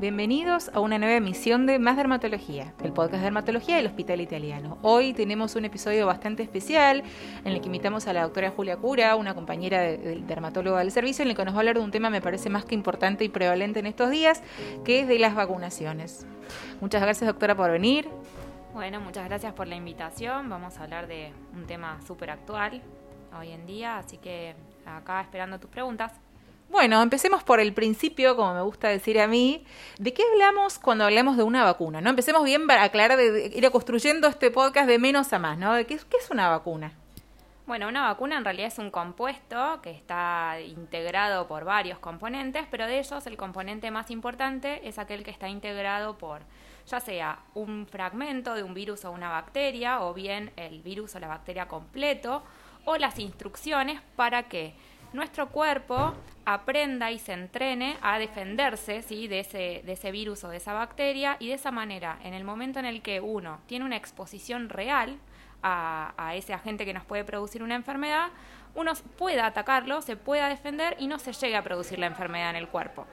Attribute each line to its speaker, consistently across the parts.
Speaker 1: Bienvenidos a una nueva emisión de Más Dermatología, el podcast de dermatología del Hospital Italiano. Hoy tenemos un episodio bastante especial en el que invitamos a la doctora Julia Cura, una compañera del dermatólogo del servicio, en el que nos va a hablar de un tema me parece más que importante y prevalente en estos días, que es de las vacunaciones. Muchas gracias doctora por venir.
Speaker 2: Bueno, muchas gracias por la invitación. Vamos a hablar de un tema súper actual hoy en día, así que acá esperando tus preguntas.
Speaker 1: Bueno, empecemos por el principio, como me gusta decir a mí. ¿De qué hablamos cuando hablamos de una vacuna? ¿no? Empecemos bien para aclarar, de, ir construyendo este podcast de menos a más, ¿no? ¿De qué, qué es una vacuna?
Speaker 2: Bueno, una vacuna en realidad es un compuesto que está integrado por varios componentes, pero de ellos el componente más importante es aquel que está integrado por ya sea un fragmento de un virus o una bacteria, o bien el virus o la bacteria completo, o las instrucciones para que nuestro cuerpo aprenda y se entrene a defenderse ¿sí? de, ese, de ese virus o de esa bacteria y de esa manera, en el momento en el que uno tiene una exposición real a, ese agente que nos puede producir una enfermedad, uno pueda atacarlo, se pueda defender y no se llegue a producir la enfermedad en el cuerpo.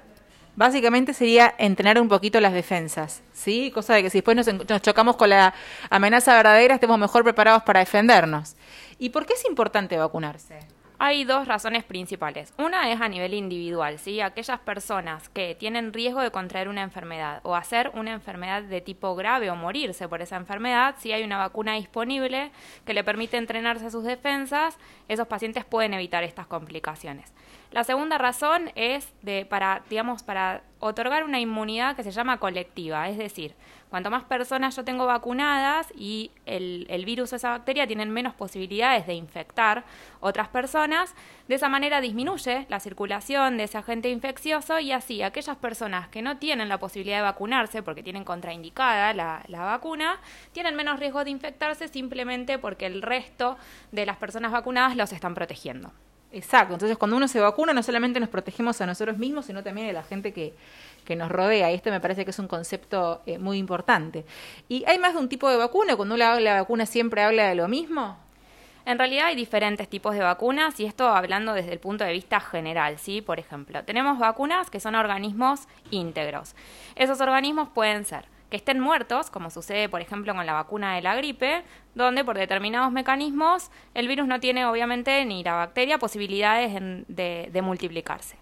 Speaker 1: Básicamente sería entrenar un poquito las defensas, ¿sí? Cosa de que si después nos, chocamos con la amenaza verdadera, estemos mejor preparados para defendernos. ¿Y por qué es importante vacunarse?
Speaker 2: Hay dos razones principales. Una es a nivel individual, ¿sí? Aquellas personas que tienen riesgo de contraer una enfermedad o hacer una enfermedad de tipo grave o morirse por esa enfermedad, si hay una vacuna disponible que le permite entrenarse a sus defensas, esos pacientes pueden evitar estas complicaciones. La segunda razón es de para digamos para otorgar una inmunidad que se llama colectiva, es decir, cuanto más personas yo tengo vacunadas y el, el, virus o esa bacteria tienen menos posibilidades de infectar otras personas, de esa manera disminuye la circulación de ese agente infeccioso y así aquellas personas que no tienen la posibilidad de vacunarse porque tienen contraindicada la, la vacuna, tienen menos riesgo de infectarse simplemente porque el resto de las personas vacunadas los están protegiendo.
Speaker 1: Exacto, entonces cuando uno se vacuna no solamente nos protegemos a nosotros mismos, sino también a la gente que, que nos rodea. Y este me parece que es un concepto eh, muy importante. ¿Y hay más de un tipo de vacuna? Cuando uno habla de vacuna siempre habla de lo mismo.
Speaker 2: En realidad hay diferentes tipos de vacunas y esto hablando desde el punto de vista general, ¿sí? Por ejemplo, tenemos vacunas que son organismos íntegros. Esos organismos pueden ser que estén muertos, como sucede por ejemplo con la vacuna de la gripe, donde por determinados mecanismos el virus no tiene obviamente ni la bacteria posibilidades de, multiplicarse.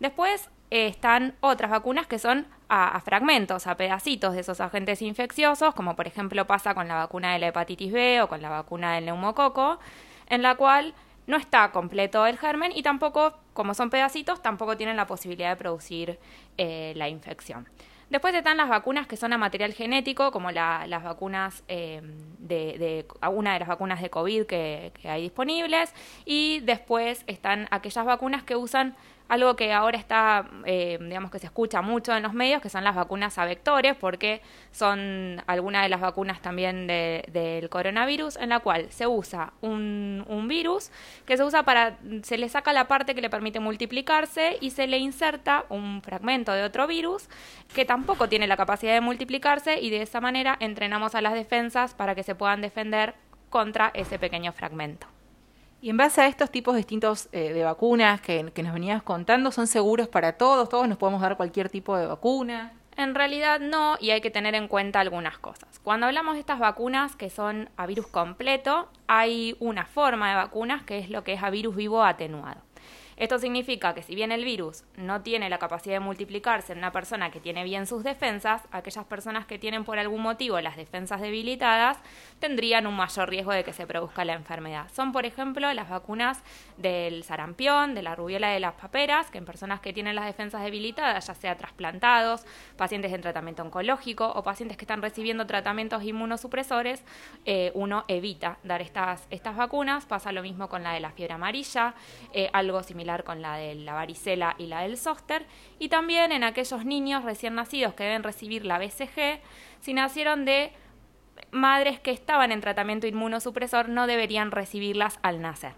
Speaker 2: Después eh, están otras vacunas que son a, a, fragmentos, a pedacitos de esos agentes infecciosos, como por ejemplo pasa con la vacuna de la hepatitis B o con la vacuna del neumococo, en la cual no está completo el germen y tampoco, como son pedacitos, tampoco tienen la posibilidad de producir eh, la infección. Después están las vacunas que son a material genético, como la, las vacunas eh, de, de, una de las vacunas de COVID que, que hay disponibles, y después están aquellas vacunas que usan algo que ahora está, eh, digamos que se escucha mucho en los medios, que son las vacunas a vectores, porque son algunas de las vacunas también de, del coronavirus, en la cual se usa un, un, virus que se usa para, se le saca la parte que le permite multiplicarse y se le inserta un fragmento de otro virus que tampoco tiene la capacidad de multiplicarse y de esa manera entrenamos a las defensas para que se puedan defender contra ese pequeño fragmento.
Speaker 1: Y en base a estos tipos distintos eh, de vacunas que, que, nos venías contando, ¿son seguros para todos? ¿Todos nos podemos dar cualquier tipo de vacuna?
Speaker 2: En realidad no, y hay que tener en cuenta algunas cosas. Cuando hablamos de estas vacunas que son a virus completo, hay una forma de vacunas que es lo que es a virus vivo atenuado. Esto significa que si bien el virus no tiene la capacidad de multiplicarse en una persona que tiene bien sus defensas, aquellas personas que tienen por algún motivo las defensas debilitadas tendrían un mayor riesgo de que se produzca la enfermedad. Son, por ejemplo, las vacunas del sarampión, de la rubiola de las paperas, que en personas que tienen las defensas debilitadas, ya sea trasplantados, pacientes en tratamiento oncológico o pacientes que están recibiendo tratamientos inmunosupresores, eh, uno evita dar estas, estas vacunas. Pasa lo mismo con la de la fiebre amarilla, eh, algo similar con la de la varicela y la del zóster, y también en aquellos niños recién nacidos que deben recibir la BCG, si nacieron de madres que estaban en tratamiento inmunosupresor, no deberían recibirlas al nacer.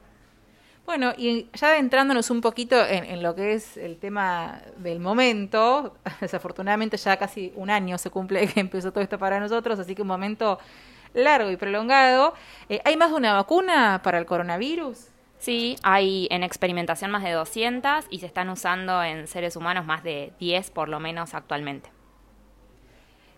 Speaker 1: Bueno, y ya adentrándonos un poquito en, lo que es el tema del momento, desafortunadamente ya casi un año se cumple que empezó todo esto para nosotros, así que un momento largo y prolongado. Eh, ¿Hay más de una vacuna para el coronavirus?
Speaker 2: Sí, hay en experimentación más de 200 y se están usando en seres humanos más de 10 por lo menos actualmente.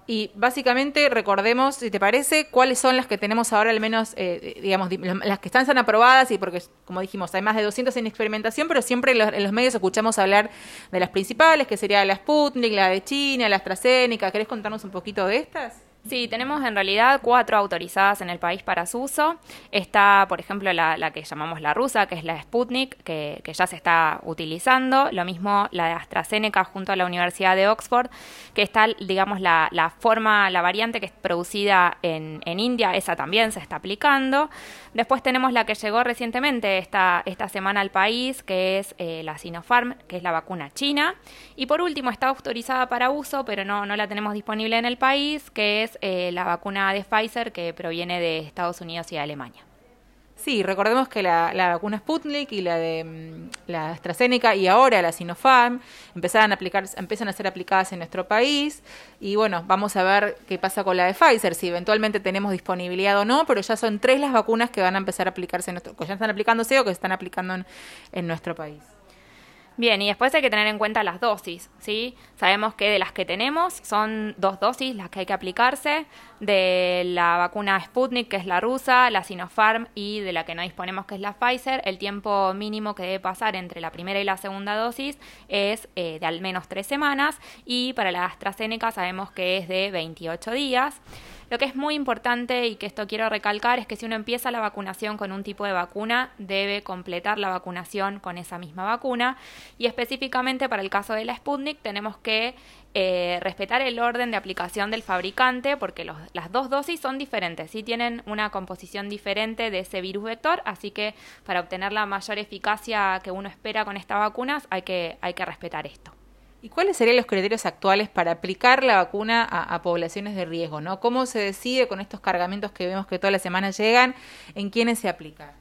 Speaker 1: Y básicamente recordemos, si te parece, cuáles son las que tenemos ahora, al menos, eh, digamos, las que están, aprobadas, y porque, como dijimos, hay más de 200 en experimentación, pero siempre en los, en los, medios escuchamos hablar de las principales, que sería la Sputnik, la de China, la AstraZeneca. ¿Querés contarnos un poquito de estas?
Speaker 2: Sí, tenemos en realidad cuatro autorizadas en el país para su uso. Está, por ejemplo, la, que llamamos la rusa, que es la Sputnik, que, ya se está utilizando. Lo mismo la de AstraZeneca junto a la Universidad de Oxford, que está, digamos, la, forma, la variante que es producida en, India, esa también se está aplicando. Después tenemos la que llegó recientemente esta, esta semana al país, que es eh, la Sinopharm, que es la vacuna china. Y por último, está autorizada para uso, pero no, no la tenemos disponible en el país, que es eh, la vacuna de Pfizer que proviene de Estados Unidos y de Alemania.
Speaker 1: Sí, recordemos que la, vacuna Sputnik y la de mm, la AstraZeneca y ahora la Sinopharm empezaron a aplicar, empiezan a ser aplicadas en nuestro país y bueno, vamos a ver qué pasa con la de Pfizer, si eventualmente tenemos disponibilidad o no, pero ya son tres las vacunas que van a empezar a aplicarse en nuestro, que ya están aplicándose o que se están aplicando en nuestro país.
Speaker 2: Bien, y después hay que tener en cuenta las dosis, ¿sí? Sabemos que de las que tenemos son dos dosis las que hay que aplicarse, de la vacuna Sputnik, que es la rusa, la Sinopharm y de la que no disponemos, que es la Pfizer, el tiempo mínimo que debe pasar entre la primera y la segunda dosis es eh, de al menos tres semanas y para la AstraZeneca sabemos que es de 28 días. Lo que es muy importante y que esto quiero recalcar es que si uno empieza la vacunación con un tipo de vacuna, debe completar la vacunación con esa misma vacuna. Y específicamente para el caso de la Sputnik tenemos que eh, respetar el orden de aplicación del fabricante porque las dos dosis son diferentes, sí tienen una composición diferente de ese virus vector, así que para obtener la mayor eficacia que uno espera con estas vacunas hay que, hay que respetar esto.
Speaker 1: ¿Y cuáles serían los criterios actuales para aplicar la vacuna a, poblaciones de riesgo? ¿no? ¿Cómo se decide con estos cargamentos que vemos que todas las semanas llegan? ¿En quiénes se aplica?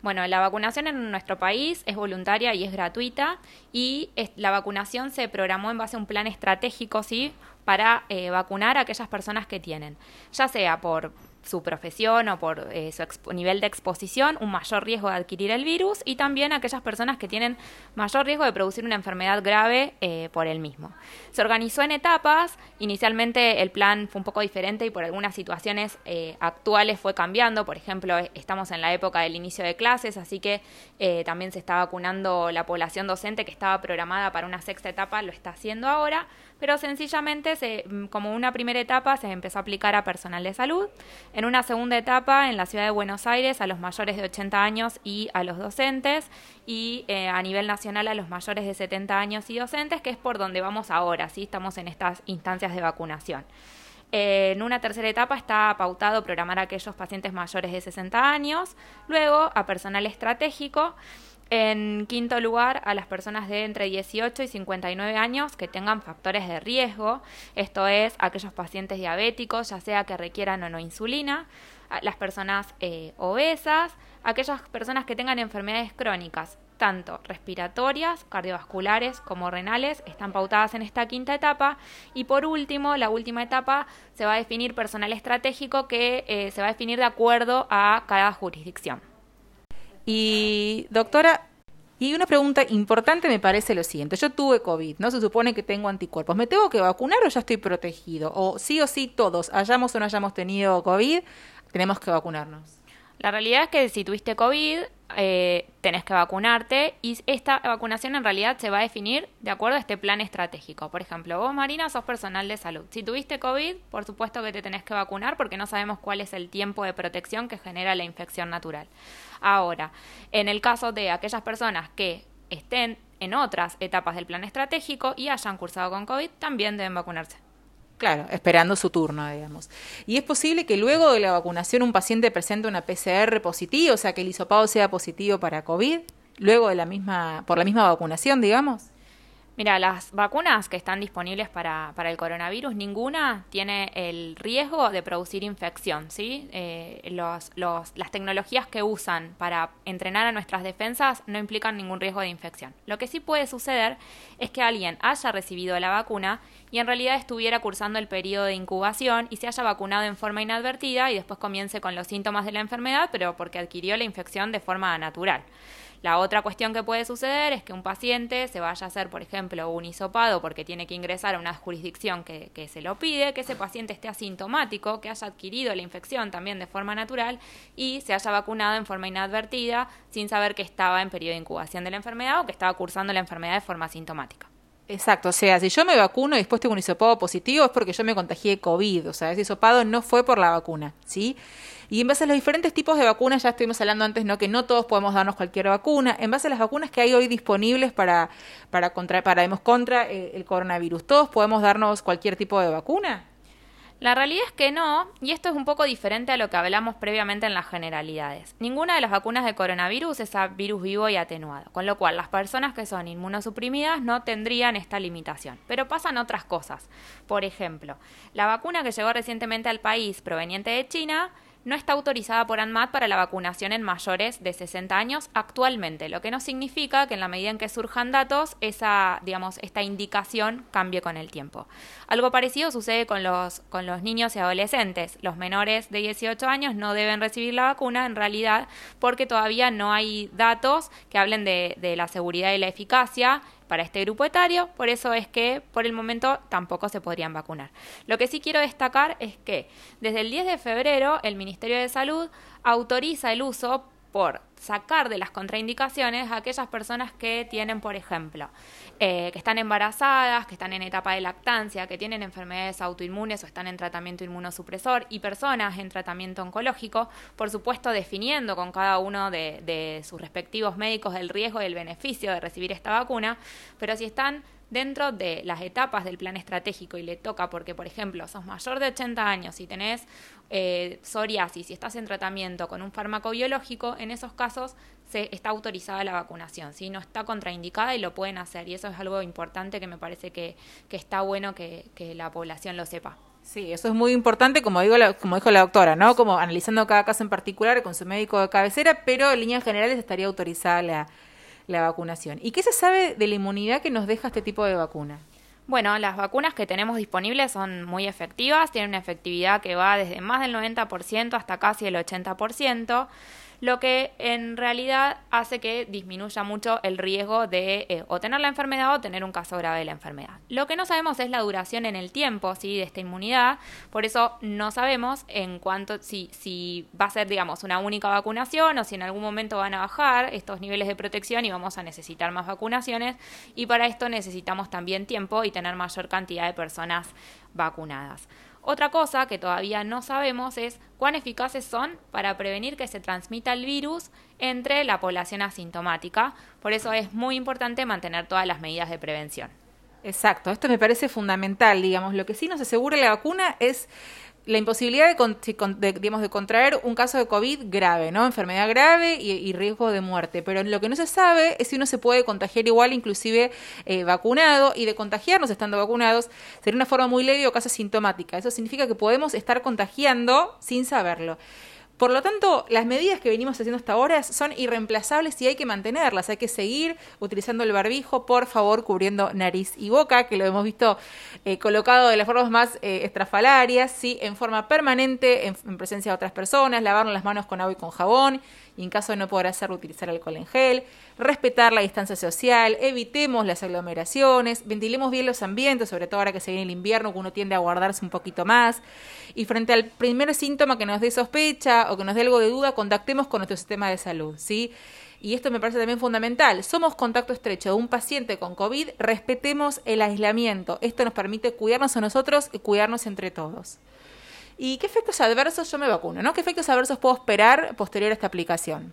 Speaker 2: Bueno, la vacunación en nuestro país es voluntaria y es gratuita y la vacunación se programó en base a un plan estratégico, ¿sí? Para eh, vacunar a aquellas personas que tienen, ya sea por su profesión o por eh, su nivel de exposición, un mayor riesgo de adquirir el virus y también aquellas personas que tienen mayor riesgo de producir una enfermedad grave eh, por el mismo. Se organizó en etapas, inicialmente el plan fue un poco diferente y por algunas situaciones eh, actuales fue cambiando, por ejemplo, estamos en la época del inicio de clases, así que también se está vacunando la población docente que estaba programada para una sexta etapa, lo está haciendo ahora, pero sencillamente se, mm, como una primera etapa se empezó a aplicar a personal de salud, en una segunda etapa en la ciudad de Buenos Aires a los mayores de 80 años y a los docentes y eh, a nivel nacional a los mayores de 70 años y docentes, que es por donde vamos ahora, ¿sí? estamos en estas instancias de vacunación. en una tercera etapa está pautado programar a aquellos pacientes mayores de 60 años, luego a personal estratégico en quinto lugar, a las personas de entre 18 y 59 años que tengan factores de riesgo, esto es, aquellos pacientes diabéticos, ya sea que requieran o no insulina, las personas eh, obesas, aquellas personas que tengan enfermedades crónicas, tanto respiratorias, cardiovasculares como renales, están pautadas en esta quinta etapa. Y por último, la última etapa se va a definir personal estratégico que eh, se va a definir de acuerdo a cada jurisdicción.
Speaker 1: Y doctora, y una pregunta importante me parece lo siguiente. Yo tuve COVID, ¿no? Se supone que tengo anticuerpos. ¿Me tengo que vacunar o ya estoy protegido? O sí o sí todos, hayamos o no hayamos tenido COVID, tenemos que vacunarnos.
Speaker 2: La realidad es que si tuviste COVID, eh, tenés que vacunarte y esta vacunación en realidad se va a definir de acuerdo a este plan estratégico. Por ejemplo, vos Marina sos personal de salud. Si tuviste COVID, por supuesto que te tenés que vacunar porque no sabemos cuál es el tiempo de protección que genera la infección natural. Ahora, en el caso de aquellas personas que estén en otras etapas del plan estratégico y hayan cursado con COVID, también deben vacunarse.
Speaker 1: Claro, esperando su turno, digamos. Y es posible que luego de la vacunación un paciente presente una PCR positiva, o sea, que el hisopado sea positivo para COVID, luego de la misma, por la misma vacunación, digamos.
Speaker 2: Mira, las vacunas que están disponibles para, para, el coronavirus, ninguna tiene el riesgo de producir infección, ¿sí? Eh, los, los, las tecnologías que usan para entrenar a nuestras defensas no implican ningún riesgo de infección. Lo que sí puede suceder es que alguien haya recibido la vacuna y en realidad estuviera cursando el periodo de incubación y se haya vacunado en forma inadvertida y después comience con los síntomas de la enfermedad, pero porque adquirió la infección de forma natural. La otra cuestión que puede suceder es que un paciente se vaya a hacer, por ejemplo, un hisopado porque tiene que ingresar a una jurisdicción que, que se lo pide, que ese paciente esté asintomático, que haya adquirido la infección también de forma natural y se haya vacunado en forma inadvertida sin saber que estaba en periodo de incubación de la enfermedad o que estaba cursando la enfermedad de forma asintomática.
Speaker 1: Exacto, o sea, si yo me vacuno y después tengo un hisopado positivo es porque yo me contagié COVID, o sea, ese hisopado no fue por la vacuna, ¿sí? Y en base a los diferentes tipos de vacunas, ya estuvimos hablando antes, ¿no? Que no todos podemos darnos cualquier vacuna. En base a las vacunas que hay hoy disponibles para, para contra, para, contra eh, el coronavirus, ¿todos podemos darnos cualquier tipo de vacuna?
Speaker 2: La realidad es que no, y esto es un poco diferente a lo que hablamos previamente en las generalidades. Ninguna de las vacunas de coronavirus es a virus vivo y atenuado, con lo cual las personas que son inmunosuprimidas no tendrían esta limitación. Pero pasan otras cosas. Por ejemplo, la vacuna que llegó recientemente al país proveniente de China no está autorizada por ANMAT para la vacunación en mayores de 60 años actualmente, lo que no significa que en la medida en que surjan datos, esa, digamos, esta indicación cambie con el tiempo. Algo parecido sucede con los, con los niños y adolescentes. Los menores de 18 años no deben recibir la vacuna en realidad porque todavía no hay datos que hablen de, de la seguridad y la eficacia para este grupo etario, por eso es que por el momento tampoco se podrían vacunar. Lo que sí quiero destacar es que desde el 10 de febrero el Ministerio de Salud autoriza el uso por sacar de las contraindicaciones a aquellas personas que tienen, por ejemplo, eh, que están embarazadas, que están en etapa de lactancia, que tienen enfermedades autoinmunes o están en tratamiento inmunosupresor y personas en tratamiento oncológico, por supuesto definiendo con cada uno de, de sus respectivos médicos el riesgo y el beneficio de recibir esta vacuna, pero si están dentro de las etapas del plan estratégico y le toca porque, por ejemplo, sos mayor de 80 años y tenés eh, psoriasis y estás en tratamiento con un fármaco biológico, en esos casos se está autorizada la vacunación, ¿sí? no está contraindicada y lo pueden hacer. Y eso es algo importante que me parece que, que está bueno que, que la población lo sepa.
Speaker 1: Sí, eso es muy importante, como digo, como dijo la doctora, ¿no? Como analizando cada caso en particular con su médico de cabecera, pero en líneas generales estaría autorizada la, la vacunación. ¿Y qué se sabe de la inmunidad que nos deja este tipo de vacuna?
Speaker 2: Bueno, las vacunas que tenemos disponibles son muy efectivas, tienen una efectividad que va desde más del 90% hasta casi el 80% lo que en realidad hace que disminuya mucho el riesgo de eh, o tener la enfermedad o tener un caso grave de la enfermedad. Lo que no sabemos es la duración en el tiempo ¿sí? de esta inmunidad, por eso no sabemos en cuánto, si, si va a ser, digamos, una única vacunación o si en algún momento van a bajar estos niveles de protección y vamos a necesitar más vacunaciones y para esto necesitamos también tiempo y tener mayor cantidad de personas vacunadas. Otra cosa que todavía no sabemos es cuán eficaces son para prevenir que se transmita el virus entre la población asintomática. Por eso es muy importante mantener todas las medidas de prevención.
Speaker 1: Exacto, esto me parece fundamental, digamos. Lo que sí nos asegura la vacuna es la imposibilidad de, digamos, de contraer un caso de COVID grave, ¿no? Enfermedad grave y, riesgo de muerte. Pero lo que no se sabe es si uno se puede contagiar igual, inclusive eh, vacunado, y de contagiarnos estando vacunados sería una forma muy leve o casi sintomática. Eso significa que podemos estar contagiando sin saberlo. Por lo tanto, las medidas que venimos haciendo hasta ahora son irreemplazables y hay que mantenerlas. Hay que seguir utilizando el barbijo, por favor, cubriendo nariz y boca, que lo hemos visto eh, colocado de las formas más eh, estrafalarias, ¿sí? en forma permanente, en, en presencia de otras personas, lavarnos las manos con agua y con jabón y en caso de no poder hacerlo, utilizar alcohol en gel, respetar la distancia social, evitemos las aglomeraciones, ventilemos bien los ambientes, sobre todo ahora que se viene el invierno, que uno tiende a guardarse un poquito más, y frente al primer síntoma que nos dé sospecha o que nos dé algo de duda, contactemos con nuestro sistema de salud, ¿sí? y esto me parece también fundamental, somos contacto estrecho de un paciente con COVID, respetemos el aislamiento. Esto nos permite cuidarnos a nosotros y cuidarnos entre todos. ¿Y qué efectos adversos yo me vacuno? ¿no? ¿Qué efectos adversos puedo esperar posterior a esta aplicación?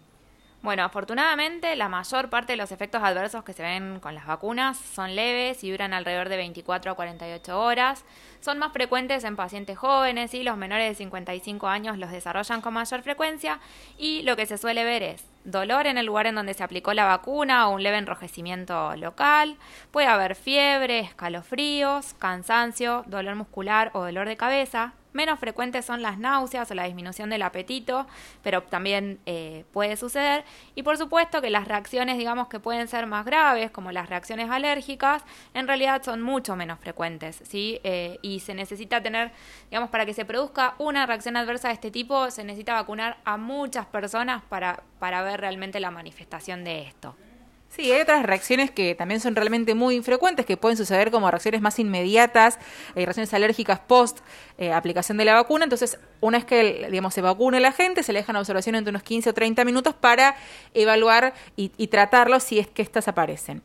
Speaker 2: Bueno, afortunadamente la mayor parte de los efectos adversos que se ven con las vacunas son leves y duran alrededor de 24 a 48 horas. Son más frecuentes en pacientes jóvenes y los menores de 55 años los desarrollan con mayor frecuencia y lo que se suele ver es dolor en el lugar en donde se aplicó la vacuna o un leve enrojecimiento local. Puede haber fiebre, escalofríos, cansancio, dolor muscular o dolor de cabeza Menos frecuentes son las náuseas o la disminución del apetito, pero también eh, puede suceder. Y por supuesto que las reacciones, digamos, que pueden ser más graves, como las reacciones alérgicas, en realidad son mucho menos frecuentes, ¿sí? Eh, y se necesita tener, digamos, para que se produzca una reacción adversa de este tipo, se necesita vacunar a muchas personas para, para ver realmente la manifestación de esto.
Speaker 1: Sí, hay otras reacciones que también son realmente muy infrecuentes, que pueden suceder como reacciones más inmediatas, eh, reacciones alérgicas post eh, aplicación de la vacuna. Entonces, una vez que digamos, se vacune la gente, se le deja en observación entre unos 15 o 30 minutos para evaluar y, tratarlo si es que estas aparecen.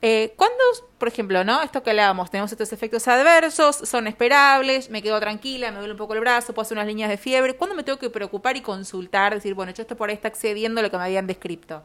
Speaker 1: Eh, ¿Cuándo, por ejemplo, no esto que hablábamos, tenemos estos efectos adversos, son esperables, me quedo tranquila, me duele un poco el brazo, puedo hacer unas líneas de fiebre? ¿Cuándo me tengo que preocupar y consultar, decir, bueno, yo esto por ahí está excediendo lo que me habían descrito?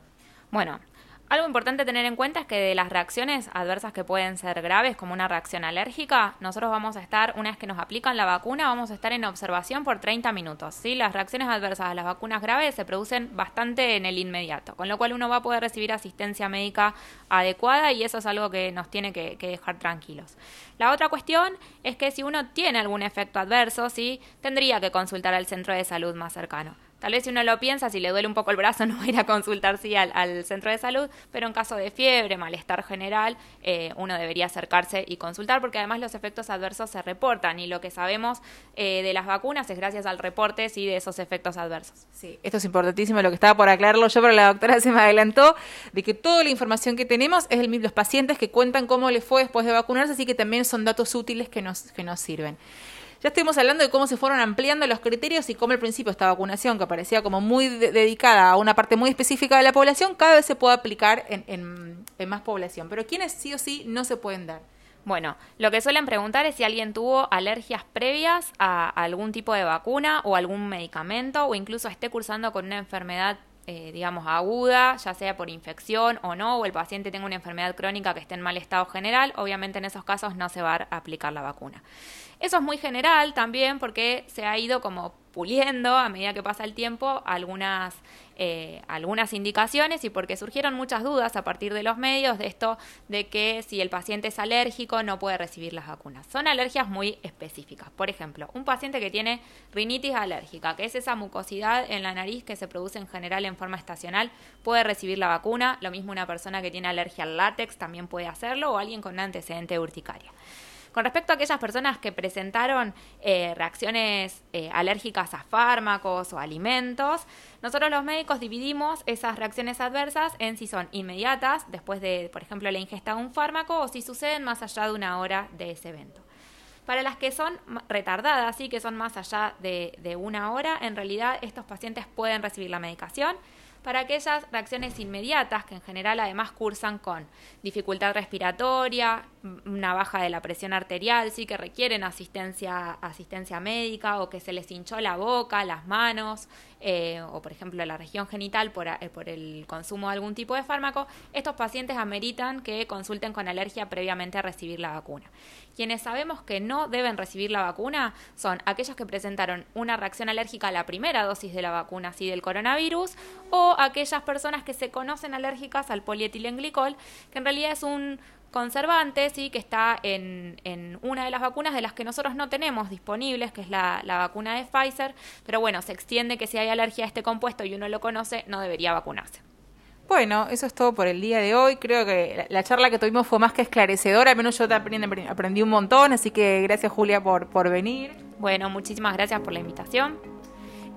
Speaker 2: Bueno, algo importante tener en cuenta es que de las reacciones adversas que pueden ser graves, como una reacción alérgica, nosotros vamos a estar, una vez que nos aplican la vacuna, vamos a estar en observación por 30 minutos. ¿sí? Las reacciones adversas a las vacunas graves se producen bastante en el inmediato, con lo cual uno va a poder recibir asistencia médica adecuada y eso es algo que nos tiene que, dejar tranquilos. La otra cuestión es que si uno tiene algún efecto adverso, ¿sí? tendría que consultar al centro de salud más cercano. Tal vez si uno lo piensa, si le duele un poco el brazo, no va a ir a consultar sí, al, centro de salud, pero en caso de fiebre, malestar general, eh, uno debería acercarse y consultar, porque además los efectos adversos se reportan y lo que sabemos eh, de las vacunas es gracias al reporte sí, de esos efectos adversos.
Speaker 1: Sí, esto es importantísimo, lo que estaba por aclararlo yo, pero la doctora se me adelantó de que toda la información que tenemos es el, los pacientes que cuentan cómo les fue después de vacunarse, así que también son datos útiles que nos, que nos sirven. Ya estuvimos hablando de cómo se fueron ampliando los criterios y cómo al principio esta vacunación, que parecía como muy dedicada a una parte muy específica de la población, cada vez se puede aplicar en, más población. Pero ¿quiénes sí o sí no se pueden dar?
Speaker 2: Bueno, lo que suelen preguntar es si alguien tuvo alergias previas a algún tipo de vacuna o algún medicamento o incluso esté cursando con una enfermedad eh, digamos, aguda, ya sea por infección o no, o el paciente tenga una enfermedad crónica que esté en mal estado general, obviamente en esos casos no se va a aplicar la vacuna. Eso es muy general también porque se ha ido como puliendo a medida que pasa el tiempo algunas, eh, algunas indicaciones y porque surgieron muchas dudas a partir de los medios de esto de que si el paciente es alérgico no puede recibir las vacunas. Son alergias muy específicas. Por ejemplo, un paciente que tiene rinitis alérgica, que es esa mucosidad en la nariz que se produce en general en forma estacional, puede recibir la vacuna. Lo mismo una persona que tiene alergia al látex también puede hacerlo o alguien con antecedente urticaria. Con respecto a aquellas personas que presentaron eh, reacciones eh, alérgicas a fármacos o alimentos, nosotros los médicos dividimos esas reacciones adversas en si son inmediatas, después de, por ejemplo, la ingesta de un fármaco, o si suceden más allá de una hora de ese evento. Para las que son retardadas, sí que son más allá de, de una hora, en realidad estos pacientes pueden recibir la medicación para aquellas reacciones inmediatas que en general además cursan con dificultad respiratoria, una baja de la presión arterial, sí que requieren asistencia, asistencia médica o que se les hinchó la boca, las manos eh, o por ejemplo la región genital por, eh, por el consumo de algún tipo de fármaco, estos pacientes ameritan que consulten con alergia previamente a recibir la vacuna. Quienes sabemos que no deben recibir la vacuna son aquellos que presentaron una reacción alérgica a la primera dosis de la vacuna, así del coronavirus, o aquellas personas que se conocen alérgicas al polietilenglicol, que en realidad es un conservante, sí, que está en, en, una de las vacunas de las que nosotros no tenemos disponibles, que es la, la, vacuna de Pfizer, pero bueno, se extiende que si hay alergia a este compuesto y uno lo conoce, no debería vacunarse.
Speaker 1: Bueno, eso es todo por el día de hoy. Creo que la, charla que tuvimos fue más que esclarecedora, al menos yo aprendí, aprendí un montón, así que gracias Julia por, por venir.
Speaker 2: Bueno, muchísimas gracias por la invitación.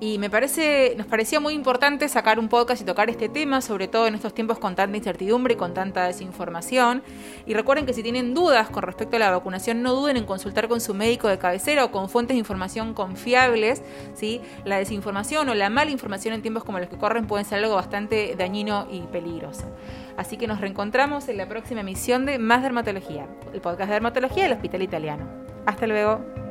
Speaker 1: Y me parece, nos parecía muy importante sacar un podcast y tocar este tema, sobre todo en estos tiempos con tanta incertidumbre y con tanta desinformación. Y recuerden que si tienen dudas con respecto a la vacunación, no duden en consultar con su médico de cabecera o con fuentes de información confiables. ¿sí? La desinformación o la mala información en tiempos como los que corren pueden ser algo bastante dañino y peligroso. Así que nos reencontramos en la próxima emisión de Más Dermatología, el podcast de dermatología del Hospital Italiano. Hasta luego.